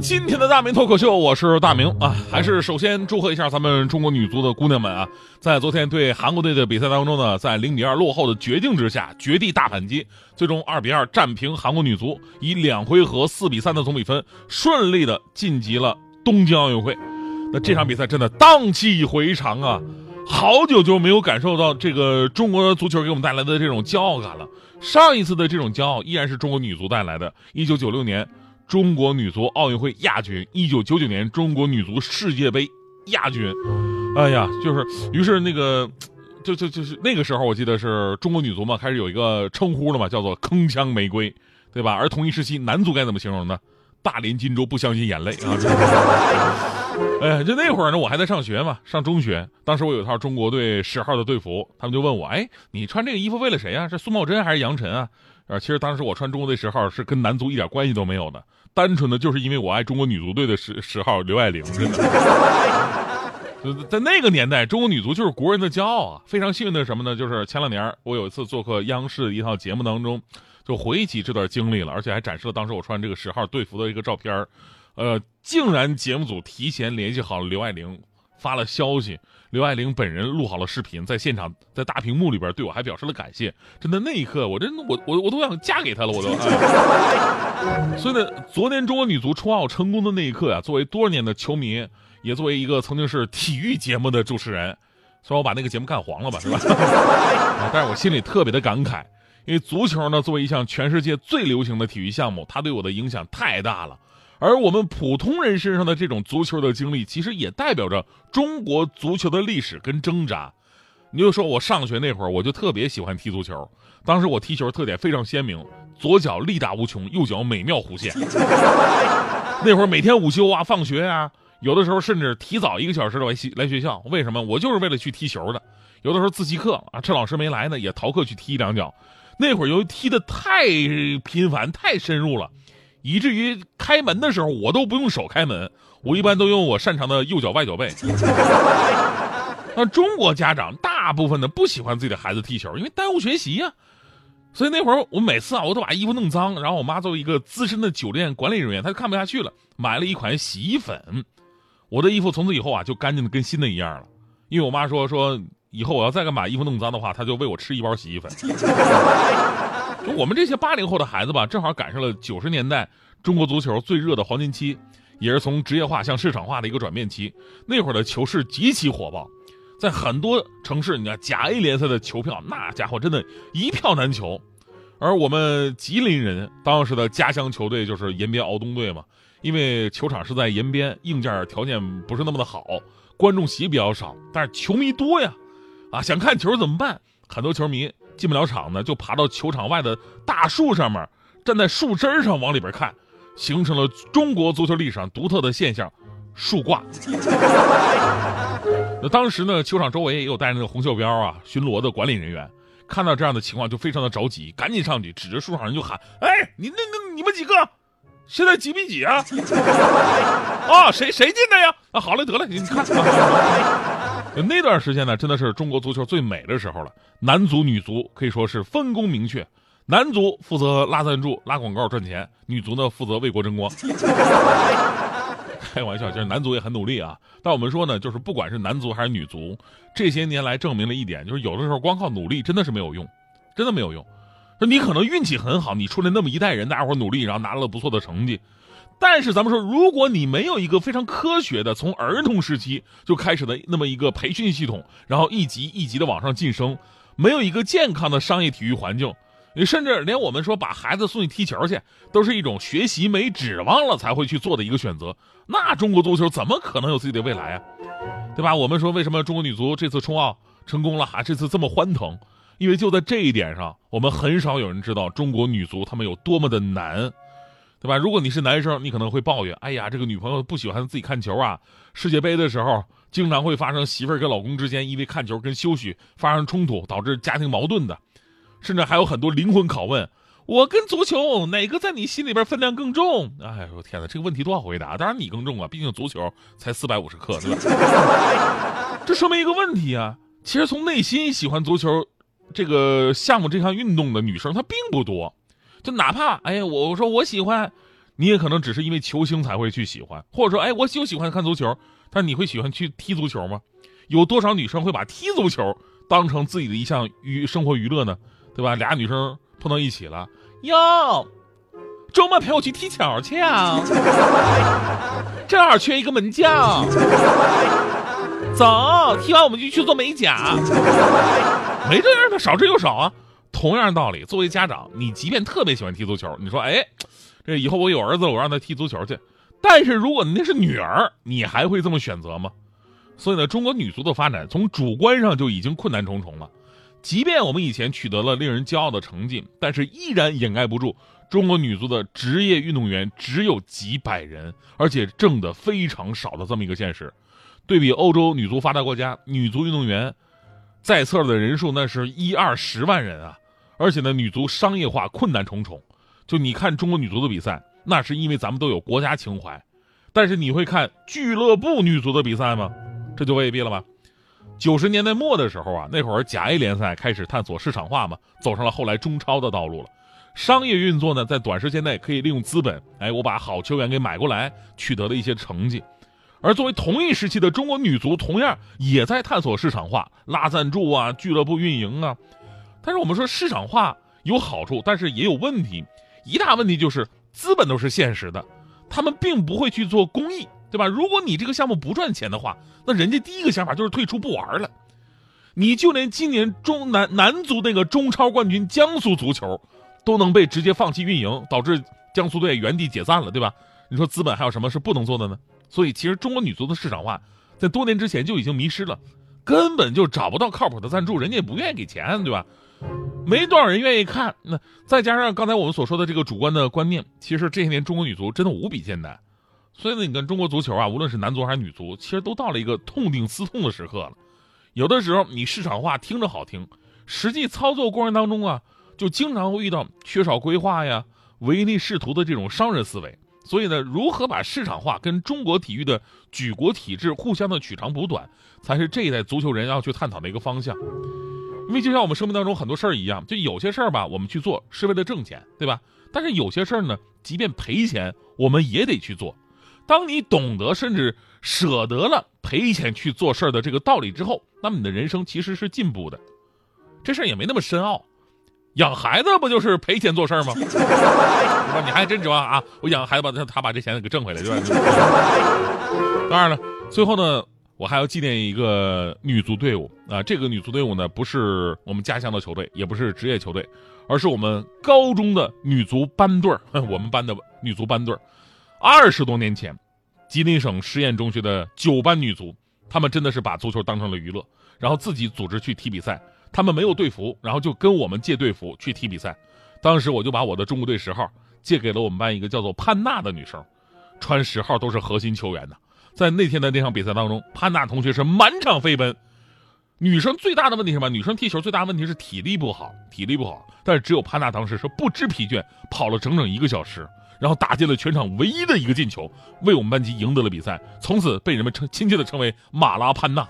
今天的大明脱口秀，我是大明啊。还是首先祝贺一下咱们中国女足的姑娘们啊，在昨天对韩国队的比赛当中呢，在零比二落后的绝境之下，绝地大反击，最终二比二战平韩国女足，以两回合四比三的总比分，顺利的晋级了东京奥运会。那这场比赛真的荡气回肠啊！好久就没有感受到这个中国足球给我们带来的这种骄傲感了。上一次的这种骄傲依然是中国女足带来的，一九九六年。中国女足奥运会亚军，一九九九年中国女足世界杯亚军，哎呀，就是，于是那个，就就就是那个时候，我记得是中国女足嘛，开始有一个称呼了嘛，叫做铿锵玫瑰，对吧？而同一时期男足该怎么形容呢？大连金州不相信眼泪啊！哎，就那会儿呢，我还在上学嘛，上中学，当时我有一套中国队十号的队服，他们就问我，哎，你穿这个衣服为了谁啊？是苏茂贞还是杨晨啊？啊，其实当时我穿中国队十号是跟男足一点关系都没有的。单纯的就是因为我爱中国女足队的十十号刘爱玲，真的，在那个年代，中国女足就是国人的骄傲啊！非常幸运的是什么呢？就是前两年我有一次做客央视的一套节目当中，就回忆起这段经历了，而且还展示了当时我穿这个十号队服的一个照片呃，竟然节目组提前联系好了刘爱玲，发了消息。刘爱玲本人录好了视频，在现场在大屏幕里边对我还表示了感谢。真的那一刻，我真的我我我都想嫁给他了，我都。所以呢，昨天中国女足冲奥成功的那一刻啊，作为多少年的球迷，也作为一个曾经是体育节目的主持人，虽然我把那个节目干黄了吧，是吧？但是我心里特别的感慨，因为足球呢，作为一项全世界最流行的体育项目，它对我的影响太大了。而我们普通人身上的这种足球的经历，其实也代表着中国足球的历史跟挣扎。你就说我上学那会儿，我就特别喜欢踢足球。当时我踢球特点非常鲜明，左脚力大无穷，右脚美妙弧线。那会儿每天午休啊、放学啊，有的时候甚至提早一个小时来来学校。为什么？我就是为了去踢球的。有的时候自习课啊，趁老师没来呢，也逃课去踢两脚。那会儿由于踢的太频繁、太深入了。以至于开门的时候，我都不用手开门，我一般都用我擅长的右脚外脚背。那中国家长大部分的不喜欢自己的孩子踢球，因为耽误学习呀。所以那会儿我每次啊，我都把衣服弄脏，然后我妈作为一个资深的酒店管理人员，她就看不下去了，买了一款洗衣粉。我的衣服从此以后啊，就干净的跟新的一样了。因为我妈说说以后我要再敢把衣服弄脏的话，她就喂我吃一包洗衣粉。就我们这些八零后的孩子吧，正好赶上了九十年代中国足球最热的黄金期，也是从职业化向市场化的一个转变期。那会儿的球市极其火爆，在很多城市，你看甲 A 联赛的球票，那家伙真的一票难求。而我们吉林人当时的家乡球队就是延边敖东队嘛，因为球场是在延边，硬件条件不是那么的好，观众席比较少，但是球迷多呀，啊，想看球怎么办？很多球迷。进不了场呢，就爬到球场外的大树上面，站在树枝上往里边看，形成了中国足球历史上独特的现象——树挂。那当时呢，球场周围也有带着那个红袖标啊巡逻的管理人员，看到这样的情况就非常的着急，赶紧上去指着树上人就喊：“哎，你那那你们几个，现在几比几啊？啊，谁谁进的呀？啊，好了得了，你看。”那段时间呢，真的是中国足球最美的时候了。男足、女足可以说是分工明确，男足负责拉赞助、拉广告赚钱，女足呢负责为国争光。开玩笑，就是男足也很努力啊。但我们说呢，就是不管是男足还是女足，这些年来证明了一点，就是有的时候光靠努力真的是没有用，真的没有用。那你可能运气很好，你出来那么一代人，大家伙努力，然后拿了不错的成绩。但是咱们说，如果你没有一个非常科学的从儿童时期就开始的那么一个培训系统，然后一级一级的往上晋升，没有一个健康的商业体育环境，甚至连我们说把孩子送去踢球去，都是一种学习没指望了才会去做的一个选择。那中国足球怎么可能有自己的未来啊？对吧？我们说为什么中国女足这次冲奥成功了，哈，这次这么欢腾？因为就在这一点上，我们很少有人知道中国女足她们有多么的难。对吧？如果你是男生，你可能会抱怨：“哎呀，这个女朋友不喜欢自己看球啊！世界杯的时候经常会发生媳妇儿跟老公之间因为看球跟休息发生冲突，导致家庭矛盾的，甚至还有很多灵魂拷问：我跟足球哪个在你心里边分量更重？哎呦天哪，这个问题多好回答！当然你更重啊，毕竟足球才四百五十克，对吧？这说明一个问题啊，其实从内心喜欢足球这个项目这项运动的女生她并不多，就哪怕哎呀我说我喜欢，你也可能只是因为球星才会去喜欢，或者说哎我就喜欢看足球。但你会喜欢去踢足球吗？有多少女生会把踢足球当成自己的一项娱生活娱乐呢？对吧？俩女生碰到一起了，哟，周末陪我去踢球去啊！正好缺一个门将，走，踢完我们就去做美甲。没这样的少之又少啊。同样道理，作为家长，你即便特别喜欢踢足球，你说，哎，这以后我有儿子，我让他踢足球去。但是如果那是女儿，你还会这么选择吗？所以呢，中国女足的发展从主观上就已经困难重重了。即便我们以前取得了令人骄傲的成绩，但是依然掩盖不住中国女足的职业运动员只有几百人，而且挣的非常少的这么一个现实。对比欧洲女足发达国家，女足运动员在册的人数那是一二十万人啊！而且呢，女足商业化困难重重。就你看中国女足的比赛。那是因为咱们都有国家情怀，但是你会看俱乐部女足的比赛吗？这就未必了吧。九十年代末的时候啊，那会儿甲 A 联赛开始探索市场化嘛，走上了后来中超的道路了。商业运作呢，在短时间内可以利用资本，哎，我把好球员给买过来，取得了一些成绩。而作为同一时期的中国女足，同样也在探索市场化，拉赞助啊，俱乐部运营啊。但是我们说市场化有好处，但是也有问题。一大问题就是。资本都是现实的，他们并不会去做公益，对吧？如果你这个项目不赚钱的话，那人家第一个想法就是退出不玩了。你就连今年中男男足那个中超冠军江苏足球，都能被直接放弃运营，导致江苏队原地解散了，对吧？你说资本还有什么是不能做的呢？所以其实中国女足的市场化在多年之前就已经迷失了，根本就找不到靠谱的赞助，人家也不愿意给钱，对吧？没多少人愿意看，那再加上刚才我们所说的这个主观的观念，其实这些年中国女足真的无比艰难。所以呢，你看中国足球啊，无论是男足还是女足，其实都到了一个痛定思痛的时刻了。有的时候你市场化听着好听，实际操作过程当中啊，就经常会遇到缺少规划呀、唯利是图的这种商人思维。所以呢，如何把市场化跟中国体育的举国体制互相的取长补短，才是这一代足球人要去探讨的一个方向。因为就像我们生命当中很多事儿一样，就有些事儿吧，我们去做是为了挣钱，对吧？但是有些事儿呢，即便赔钱，我们也得去做。当你懂得甚至舍得了赔钱去做事儿的这个道理之后，那么你的人生其实是进步的。这事儿也没那么深奥，养孩子不就是赔钱做事儿吗？你还真指望啊？我养孩子把他他把这钱给挣回来，对吧？当然了，最后呢。我还要纪念一个女足队伍啊！这个女足队伍呢，不是我们家乡的球队，也不是职业球队，而是我们高中的女足班队儿 我们班的女足班队儿二十多年前，吉林省实验中学的九班女足，他们真的是把足球当成了娱乐，然后自己组织去踢比赛。他们没有队服，然后就跟我们借队服去踢比赛。当时我就把我的中国队十号借给了我们班一个叫做潘娜的女生，穿十号都是核心球员的。在那天的那场比赛当中，潘娜同学是满场飞奔。女生最大的问题是什么？女生踢球最大的问题是体力不好，体力不好。但是只有潘娜当时是不知疲倦，跑了整整一个小时，然后打进了全场唯一的一个进球，为我们班级赢得了比赛，从此被人们称亲切的称为马拉潘娜。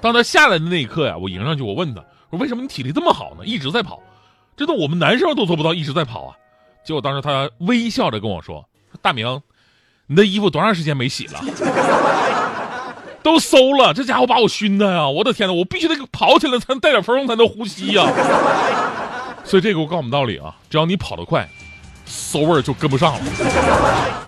当他下来的那一刻呀，我迎上去，我问他，我说为什么你体力这么好呢？一直在跑，这都我们男生都做不到一直在跑啊。结果当时他微笑着跟我说：“大明。”你的衣服多长时间没洗了？都馊了，这家伙把我熏的呀！我的天哪，我必须得跑起来才能带点风才能呼吸呀！所以这个我告诉你们道理啊，只要你跑得快，馊味就跟不上了。